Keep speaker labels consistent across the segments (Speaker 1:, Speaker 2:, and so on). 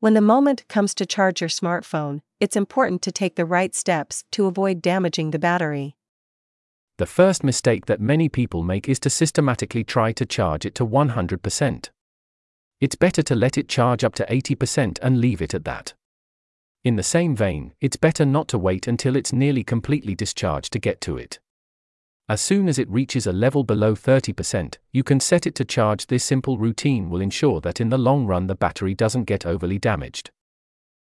Speaker 1: When the moment comes to charge your smartphone, it's important to take the right steps to avoid damaging the battery.
Speaker 2: The first mistake that many people make is to systematically try to charge it to 100%. It's better to let it charge up to 80% and leave it at that. In the same vein, it's better not to wait until it's nearly completely discharged to get to it. As soon as it reaches a level below 30%, you can set it to charge. This simple routine will ensure that in the long run the battery doesn't get overly damaged.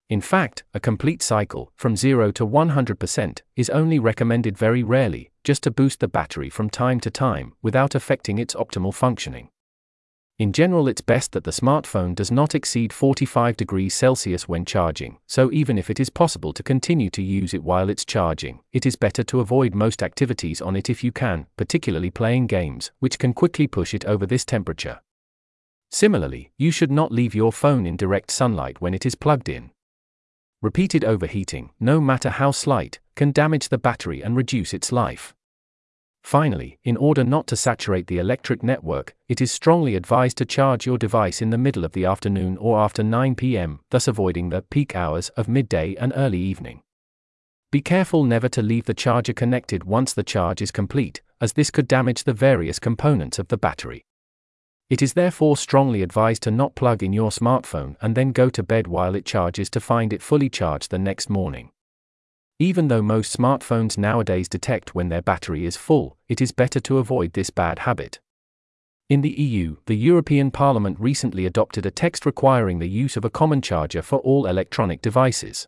Speaker 2: In fact, a complete cycle, from 0 to 100%, is only recommended very rarely, just to boost the battery from time to time, without affecting its optimal functioning. In general, it's best that the smartphone does not exceed 45 degrees Celsius when charging, so even if it is possible to continue to use it while it's charging, it is better to avoid most activities on it if you can, particularly playing games, which can quickly push it over this temperature. Similarly, you should not leave your phone in direct sunlight when it is plugged in. Repeated overheating, no matter how slight, can damage the battery and reduce its life. Finally, in order not to saturate the electric network, it is strongly advised to charge your device in the middle of the afternoon or after 9 pm, thus avoiding the peak hours of midday and early evening. Be careful never to leave the charger connected once the charge is complete, as this could damage the various components of the battery. It is therefore strongly advised to not plug in your smartphone and then go to bed while it charges to find it fully charged the next morning. Even though most smartphones nowadays detect when their battery is full, it is better to avoid this bad habit. In the EU, the European Parliament recently adopted a text requiring the use of a common charger for all electronic devices.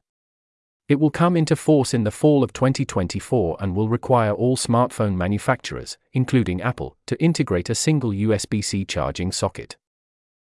Speaker 2: It will come into force in the fall of 2024 and will require all smartphone manufacturers, including Apple, to integrate a single USB C charging socket.